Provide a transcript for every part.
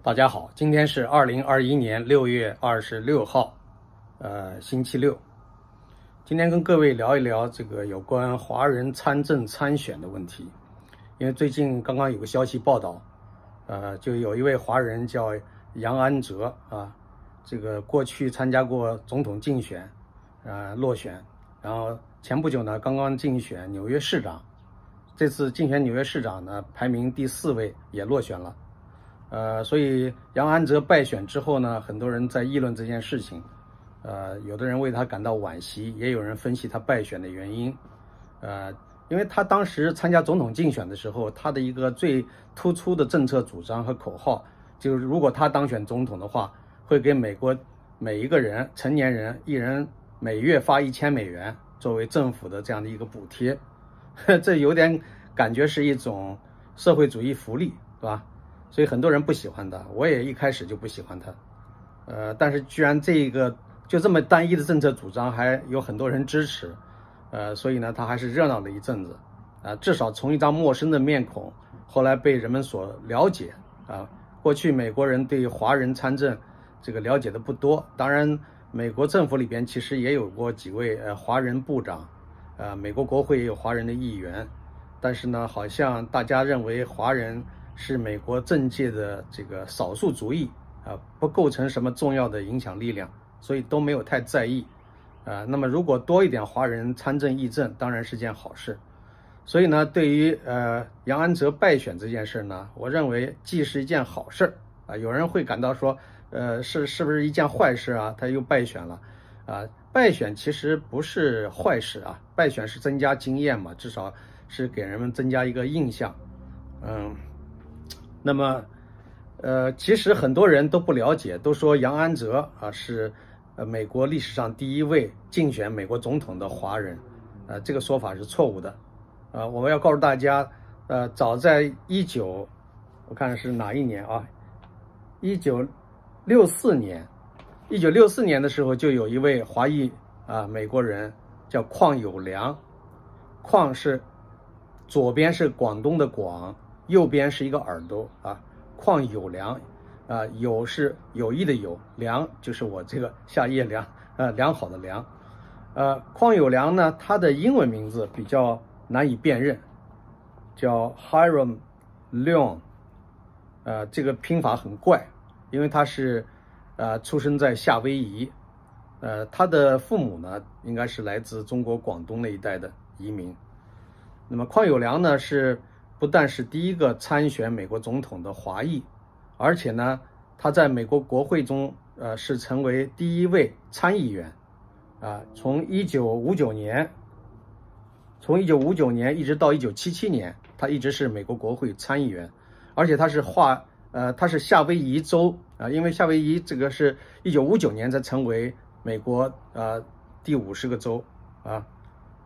大家好，今天是二零二一年六月二十六号，呃，星期六。今天跟各位聊一聊这个有关华人参政参选的问题，因为最近刚刚有个消息报道，呃，就有一位华人叫杨安哲啊，这个过去参加过总统竞选，呃，落选，然后前不久呢，刚刚竞选纽约市长，这次竞选纽约市长呢，排名第四位，也落选了。呃，所以杨安泽败选之后呢，很多人在议论这件事情，呃，有的人为他感到惋惜，也有人分析他败选的原因，呃，因为他当时参加总统竞选的时候，他的一个最突出的政策主张和口号，就是如果他当选总统的话，会给美国每一个人成年人一人每月发一千美元作为政府的这样的一个补贴，这有点感觉是一种社会主义福利，是吧？所以很多人不喜欢他，我也一开始就不喜欢他，呃，但是居然这一个就这么单一的政策主张还有很多人支持，呃，所以呢，他还是热闹了一阵子，啊，至少从一张陌生的面孔，后来被人们所了解，啊，过去美国人对华人参政这个了解的不多，当然，美国政府里边其实也有过几位呃华人部长，呃，美国国会也有华人的议员，但是呢，好像大家认为华人。是美国政界的这个少数族裔啊，不构成什么重要的影响力量，所以都没有太在意啊。那么如果多一点华人参政议政，当然是件好事。所以呢，对于呃杨安泽败选这件事呢，我认为既是一件好事啊。有人会感到说，呃，是是不是一件坏事啊？他又败选了啊？败选其实不是坏事啊，败选是增加经验嘛，至少是给人们增加一个印象，嗯。那么，呃，其实很多人都不了解，都说杨安泽啊是，呃，美国历史上第一位竞选美国总统的华人，呃，这个说法是错误的，啊，我们要告诉大家，呃，早在一九，我看是哪一年啊？一九六四年，一九六四年的时候，就有一位华裔啊美国人叫邝友良，邝是左边是广东的广。右边是一个耳朵啊，邝有良，啊有是有益的有，良就是我这个夏夜良，呃良好的良，呃邝有良呢，他的英文名字比较难以辨认，叫 Hiram Leon，呃这个拼法很怪，因为他是，呃出生在夏威夷，呃他的父母呢应该是来自中国广东那一带的移民，那么邝有良呢是。不但是第一个参选美国总统的华裔，而且呢，他在美国国会中，呃，是成为第一位参议员，啊，从一九五九年，从一九五九年一直到一九七七年，他一直是美国国会参议员，而且他是华，呃，他是夏威夷州啊，因为夏威夷这个是一九五九年才成为美国呃第五十个州啊，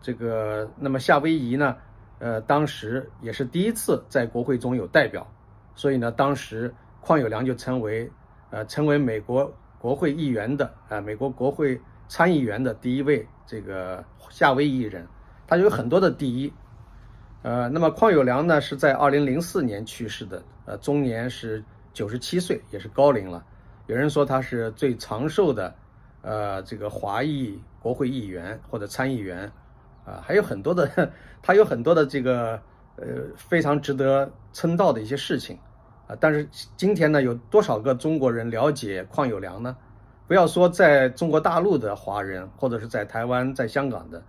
这个那么夏威夷呢？呃，当时也是第一次在国会中有代表，所以呢，当时邝友良就成为，呃，成为美国国会议员的，啊，美国国会参议员的第一位这个夏威夷人，他有很多的第一，呃，那么邝友良呢是在二零零四年去世的，呃，终年是九十七岁，也是高龄了，有人说他是最长寿的，呃，这个华裔国会议员或者参议员。啊，还有很多的，他有很多的这个呃非常值得称道的一些事情，啊，但是今天呢，有多少个中国人了解邝有良呢？不要说在中国大陆的华人，或者是在台湾、在香港的，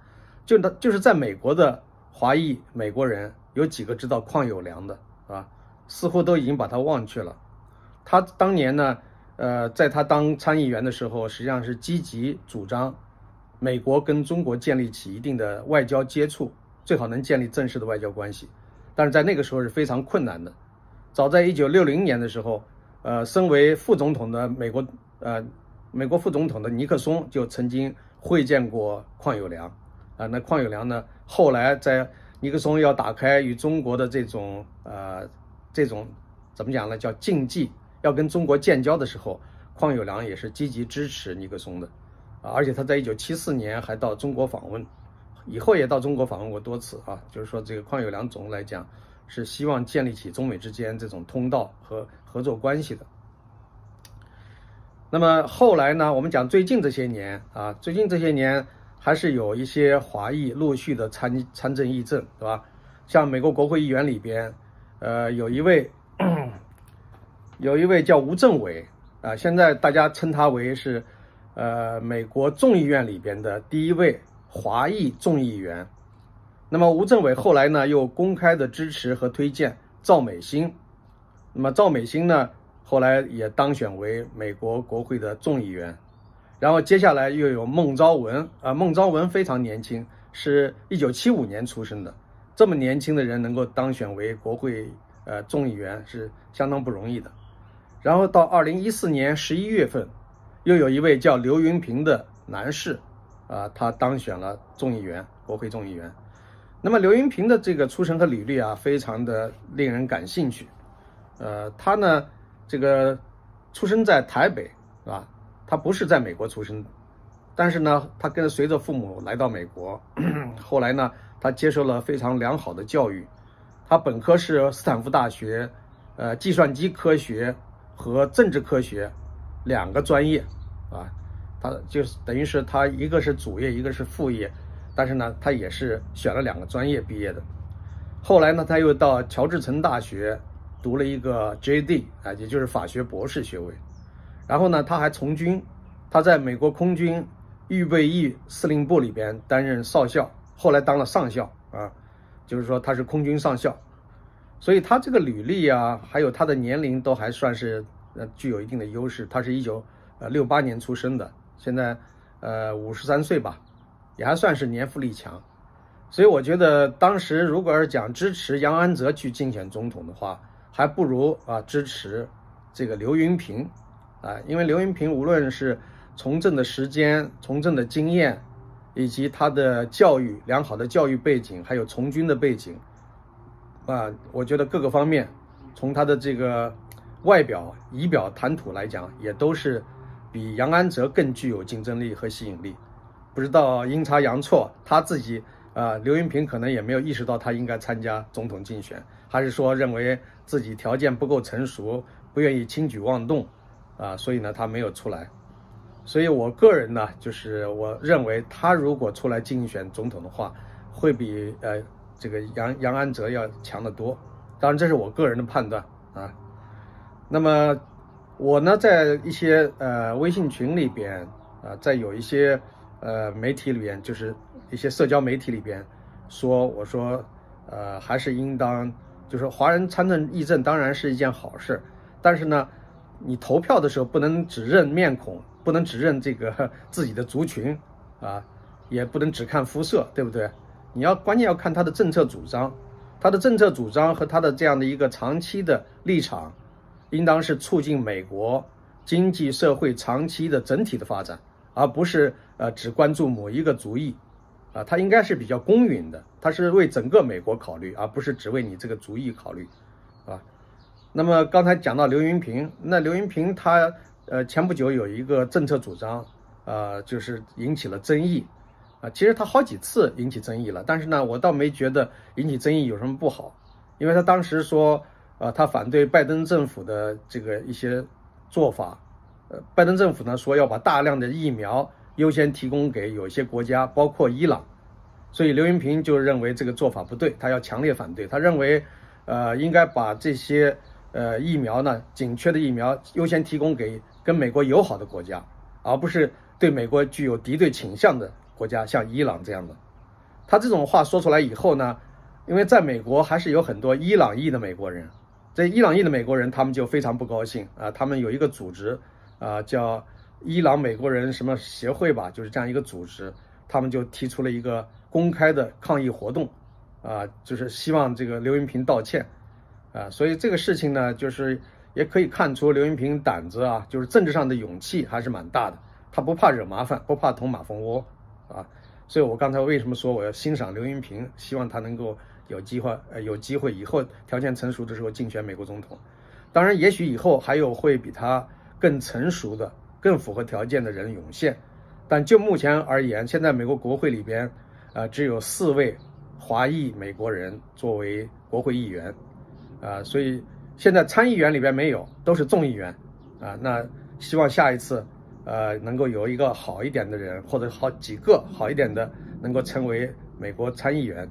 就他就是在美国的华裔美国人，有几个知道邝有良的啊？似乎都已经把他忘却了。他当年呢，呃，在他当参议员的时候，实际上是积极主张。美国跟中国建立起一定的外交接触，最好能建立正式的外交关系，但是在那个时候是非常困难的。早在一九六零年的时候，呃，身为副总统的美国，呃，美国副总统的尼克松就曾经会见过邝友良，啊，那邝友良呢，后来在尼克松要打开与中国的这种，呃，这种怎么讲呢，叫禁忌，要跟中国建交的时候，邝友良也是积极支持尼克松的。啊，而且他在一九七四年还到中国访问，以后也到中国访问过多次啊。就是说，这个邝有良总来讲，是希望建立起中美之间这种通道和合作关系的。那么后来呢，我们讲最近这些年啊，最近这些年还是有一些华裔陆续的参参政议政，对吧？像美国国会议员里边，呃，有一位 有一位叫吴政伟啊，现在大家称他为是呃美国众议院里边的第一位华裔众议员。那么吴政伟后来呢，又公开的支持和推荐赵美心。那么赵美心呢，后来也当选为美国国会的众议员。然后接下来又有孟昭文啊，孟昭文非常年轻，是一九七五年出生的。这么年轻的人能够当选为国会呃众议员是相当不容易的。然后到二零一四年十一月份，又有一位叫刘云平的男士啊，他当选了众议员，国会众议员。那么刘云平的这个出身和履历啊，非常的令人感兴趣。呃，他呢，这个出生在台北，是吧？他不是在美国出生，但是呢，他跟随着父母来到美国。后来呢，他接受了非常良好的教育。他本科是斯坦福大学，呃，计算机科学和政治科学两个专业，啊，他就是等于是他一个是主业，一个是副业。但是呢，他也是选了两个专业毕业的。后来呢，他又到乔治城大学读了一个 J.D. 啊，也就是法学博士学位。然后呢，他还从军，他在美国空军预备役司令部里边担任少校，后来当了上校啊，就是说他是空军上校。所以他这个履历啊，还有他的年龄都还算是呃具有一定的优势。他是一九呃六八年出生的，现在呃五十三岁吧。也还算是年富力强，所以我觉得当时如果是讲支持杨安泽去竞选总统的话，还不如啊支持这个刘云平，啊，因为刘云平无论是从政的时间、从政的经验，以及他的教育良好的教育背景，还有从军的背景，啊，我觉得各个方面，从他的这个外表、仪表、谈吐来讲，也都是比杨安泽更具有竞争力和吸引力。不知道阴差阳错，他自己啊，刘云平可能也没有意识到他应该参加总统竞选，还是说认为自己条件不够成熟，不愿意轻举妄动，啊，所以呢他没有出来。所以我个人呢，就是我认为他如果出来竞选总统的话，会比呃这个杨杨安泽要强得多。当然这是我个人的判断啊。那么我呢，在一些呃微信群里边啊，在有一些。呃，媒体里边就是一些社交媒体里边说，我说，呃，还是应当，就是华人参政议政当然是一件好事，但是呢，你投票的时候不能只认面孔，不能只认这个自己的族群，啊，也不能只看肤色，对不对？你要关键要看他的政策主张，他的政策主张和他的这样的一个长期的立场，应当是促进美国经济社会长期的整体的发展。而不是呃只关注某一个族裔，啊，他应该是比较公允的，他是为整个美国考虑，而不是只为你这个族裔考虑，啊。那么刚才讲到刘云平，那刘云平他呃前不久有一个政策主张，呃就是引起了争议，啊，其实他好几次引起争议了，但是呢，我倒没觉得引起争议有什么不好，因为他当时说，呃，他反对拜登政府的这个一些做法。呃拜登政府呢说要把大量的疫苗优先提供给有些国家，包括伊朗，所以刘云平就认为这个做法不对，他要强烈反对。他认为，呃，应该把这些呃疫苗呢，紧缺的疫苗优先提供给跟美国友好的国家，而不是对美国具有敌对倾向的国家，像伊朗这样的。他这种话说出来以后呢，因为在美国还是有很多伊朗裔的美国人，这伊朗裔的美国人他们就非常不高兴啊，他们有一个组织。啊，叫伊朗美国人什么协会吧，就是这样一个组织，他们就提出了一个公开的抗议活动，啊，就是希望这个刘云平道歉，啊，所以这个事情呢，就是也可以看出刘云平胆子啊，就是政治上的勇气还是蛮大的，他不怕惹麻烦，不怕捅马蜂窝，啊，所以我刚才为什么说我要欣赏刘云平，希望他能够有机会，呃，有机会以后条件成熟的时候竞选美国总统，当然，也许以后还有会比他。更成熟的、更符合条件的人涌现，但就目前而言，现在美国国会里边，啊，只有四位华裔美国人作为国会议员，啊，所以现在参议员里边没有，都是众议员，啊，那希望下一次，呃，能够有一个好一点的人，或者好几个好一点的，能够成为美国参议员。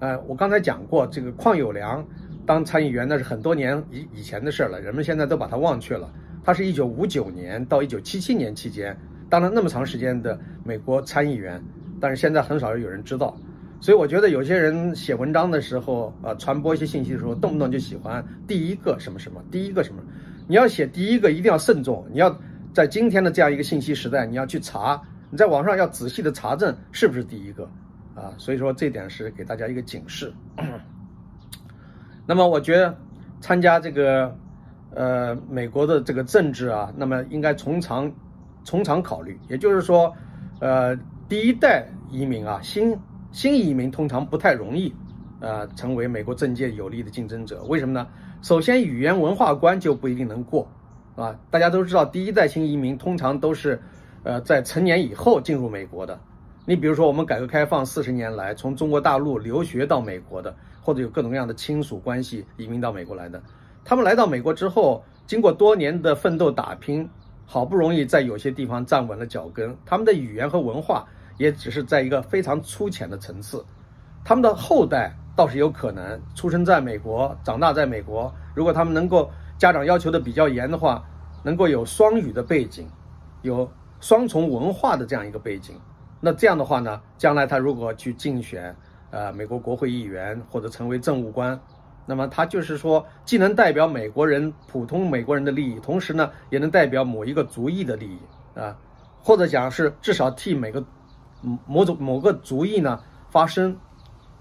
呃，我刚才讲过，这个邝友良当参议员那是很多年以以前的事了，人们现在都把他忘却了。他是一九五九年到一九七七年期间当了那么长时间的美国参议员，但是现在很少有人知道。所以我觉得有些人写文章的时候，呃，传播一些信息的时候，动不动就喜欢第一个什么什么，第一个什么。你要写第一个，一定要慎重。你要在今天的这样一个信息时代，你要去查，你在网上要仔细的查证是不是第一个啊。所以说这点是给大家一个警示。那么我觉得参加这个呃美国的这个政治啊，那么应该从长从长考虑。也就是说，呃，第一代移民啊，新新移民通常不太容易，呃，成为美国政界有力的竞争者。为什么呢？首先，语言文化关就不一定能过，啊，大家都知道，第一代新移民通常都是，呃，在成年以后进入美国的。你比如说，我们改革开放四十年来，从中国大陆留学到美国的，或者有各种各样的亲属关系移民到美国来的，他们来到美国之后，经过多年的奋斗打拼，好不容易在有些地方站稳了脚跟，他们的语言和文化。也只是在一个非常粗浅的层次，他们的后代倒是有可能出生在美国、长大在美国。如果他们能够家长要求的比较严的话，能够有双语的背景，有双重文化的这样一个背景，那这样的话呢，将来他如果去竞选呃美国国会议员或者成为政务官，那么他就是说既能代表美国人普通美国人的利益，同时呢也能代表某一个族裔的利益啊，或者讲是至少替每个。某种某个族裔呢发声，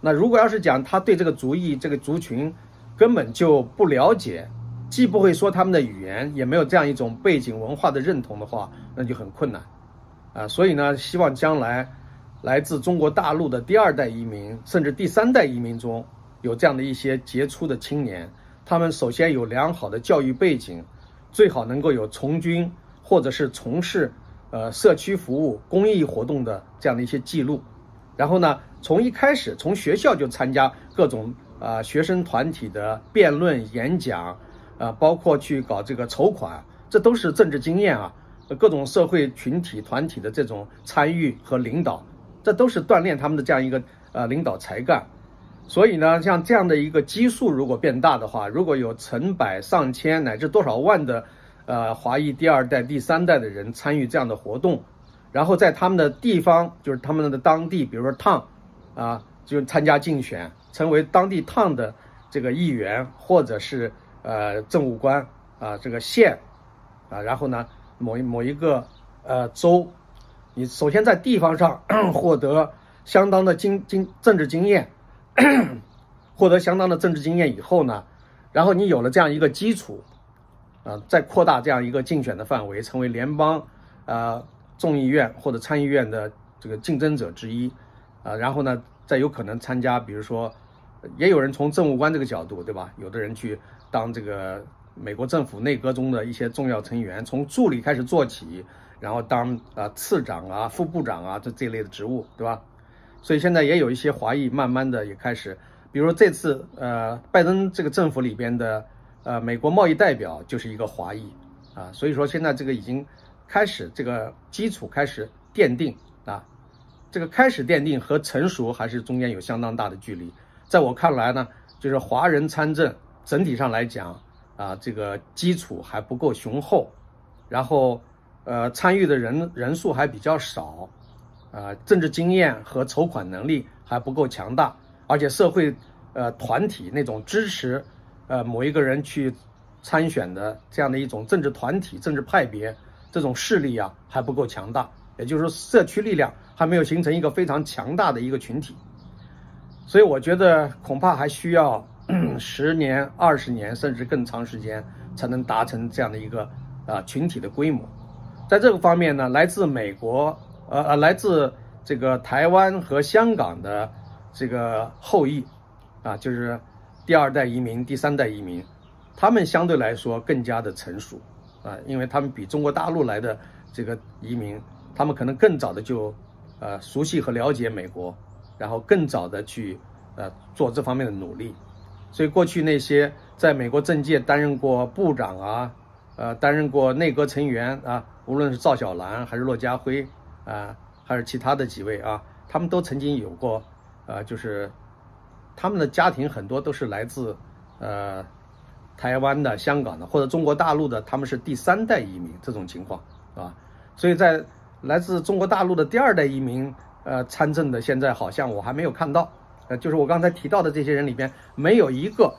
那如果要是讲他对这个族裔这个族群根本就不了解，既不会说他们的语言，也没有这样一种背景文化的认同的话，那就很困难啊。所以呢，希望将来来自中国大陆的第二代移民，甚至第三代移民中有这样的一些杰出的青年，他们首先有良好的教育背景，最好能够有从军或者是从事。呃，社区服务、公益活动的这样的一些记录，然后呢，从一开始从学校就参加各种啊学生团体的辩论、演讲，啊，包括去搞这个筹款，这都是政治经验啊。各种社会群体团体的这种参与和领导，这都是锻炼他们的这样一个呃领导才干。所以呢，像这样的一个基数如果变大的话，如果有成百上千乃至多少万的。呃，华裔第二代、第三代的人参与这样的活动，然后在他们的地方，就是他们的当地，比如说 town，啊，就参加竞选，成为当地 town 的这个议员，或者是呃政务官啊，这个县，啊，然后呢，某一某一个呃州，你首先在地方上获得相当的经经政治经验，获得相当的政治经验以后呢，然后你有了这样一个基础。啊，再扩大这样一个竞选的范围，成为联邦，啊众议院或者参议院的这个竞争者之一，啊，然后呢，再有可能参加，比如说，也有人从政务官这个角度，对吧？有的人去当这个美国政府内阁中的一些重要成员，从助理开始做起，然后当啊次长啊、副部长啊这这类的职务，对吧？所以现在也有一些华裔慢慢的也开始，比如这次呃拜登这个政府里边的。呃，美国贸易代表就是一个华裔，啊，所以说现在这个已经开始这个基础开始奠定啊，这个开始奠定和成熟还是中间有相当大的距离。在我看来呢，就是华人参政整体上来讲啊，这个基础还不够雄厚，然后呃参与的人人数还比较少，啊，政治经验和筹款能力还不够强大，而且社会呃团体那种支持。呃，某一个人去参选的这样的一种政治团体、政治派别，这种势力啊还不够强大，也就是说，社区力量还没有形成一个非常强大的一个群体，所以我觉得恐怕还需要十年、二十年甚至更长时间才能达成这样的一个啊群体的规模。在这个方面呢，来自美国、呃呃，来自这个台湾和香港的这个后裔啊，就是。第二代移民、第三代移民，他们相对来说更加的成熟，啊，因为他们比中国大陆来的这个移民，他们可能更早的就，呃，熟悉和了解美国，然后更早的去，呃，做这方面的努力。所以过去那些在美国政界担任过部长啊，呃，担任过内阁成员啊，无论是赵小兰还是骆家辉啊，还是其他的几位啊，他们都曾经有过，呃，就是他们的家庭很多都是来自呃台湾的、香港的或者中国大陆的，他们是第三代移民这种情况啊，所以在来自中国大陆的第二代移民呃参政的，现在好像我还没有看到，呃，就是我刚才提到的这些人里边没有一个，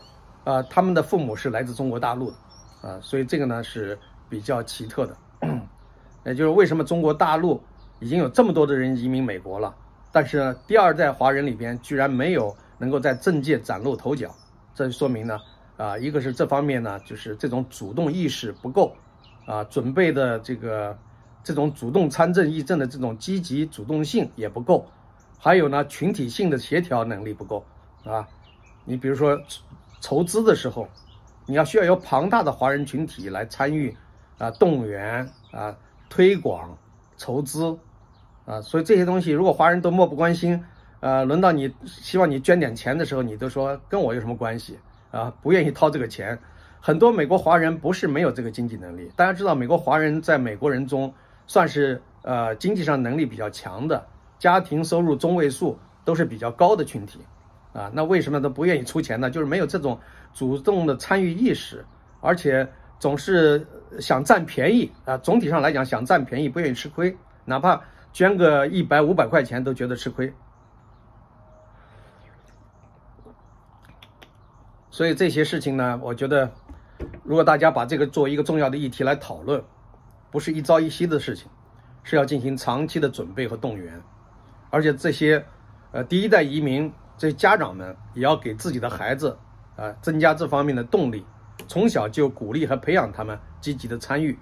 呃，他们的父母是来自中国大陆的。啊，所以这个呢是比较奇特的，也就是为什么中国大陆已经有这么多的人移民美国了，但是第二代华人里边居然没有能够在政界崭露头角，这说明呢，啊，一个是这方面呢，就是这种主动意识不够，啊，准备的这个这种主动参政议政的这种积极主动性也不够，还有呢，群体性的协调能力不够，啊，你比如说筹资的时候。你要需要有庞大的华人群体来参与，啊，动员啊，推广、筹资，啊，所以这些东西如果华人都漠不关心，呃，轮到你希望你捐点钱的时候，你都说跟我有什么关系啊？不愿意掏这个钱。很多美国华人不是没有这个经济能力，大家知道，美国华人在美国人中算是呃经济上能力比较强的，家庭收入中位数都是比较高的群体。啊，那为什么都不愿意出钱呢？就是没有这种主动的参与意识，而且总是想占便宜啊。总体上来讲，想占便宜，不愿意吃亏，哪怕捐个一百五百块钱都觉得吃亏。所以这些事情呢，我觉得，如果大家把这个作为一个重要的议题来讨论，不是一朝一夕的事情，是要进行长期的准备和动员，而且这些呃第一代移民。这些家长们也要给自己的孩子，啊，增加这方面的动力，从小就鼓励和培养他们积极的参与。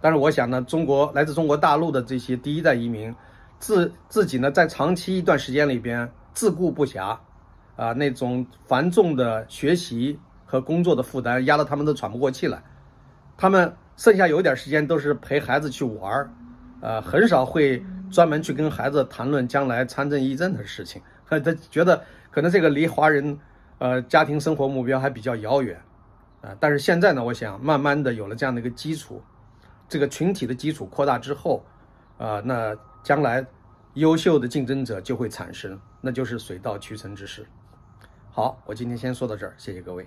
但是我想呢，中国来自中国大陆的这些第一代移民，自自己呢在长期一段时间里边自顾不暇，啊，那种繁重的学习和工作的负担压得他们都喘不过气来。他们剩下有一点时间都是陪孩子去玩儿，呃，很少会专门去跟孩子谈论将来参政议政的事情。他 他觉得可能这个离华人，呃，家庭生活目标还比较遥远，啊，但是现在呢，我想慢慢的有了这样的一个基础，这个群体的基础扩大之后，啊，那将来优秀的竞争者就会产生，那就是水到渠成之事。好，我今天先说到这儿，谢谢各位。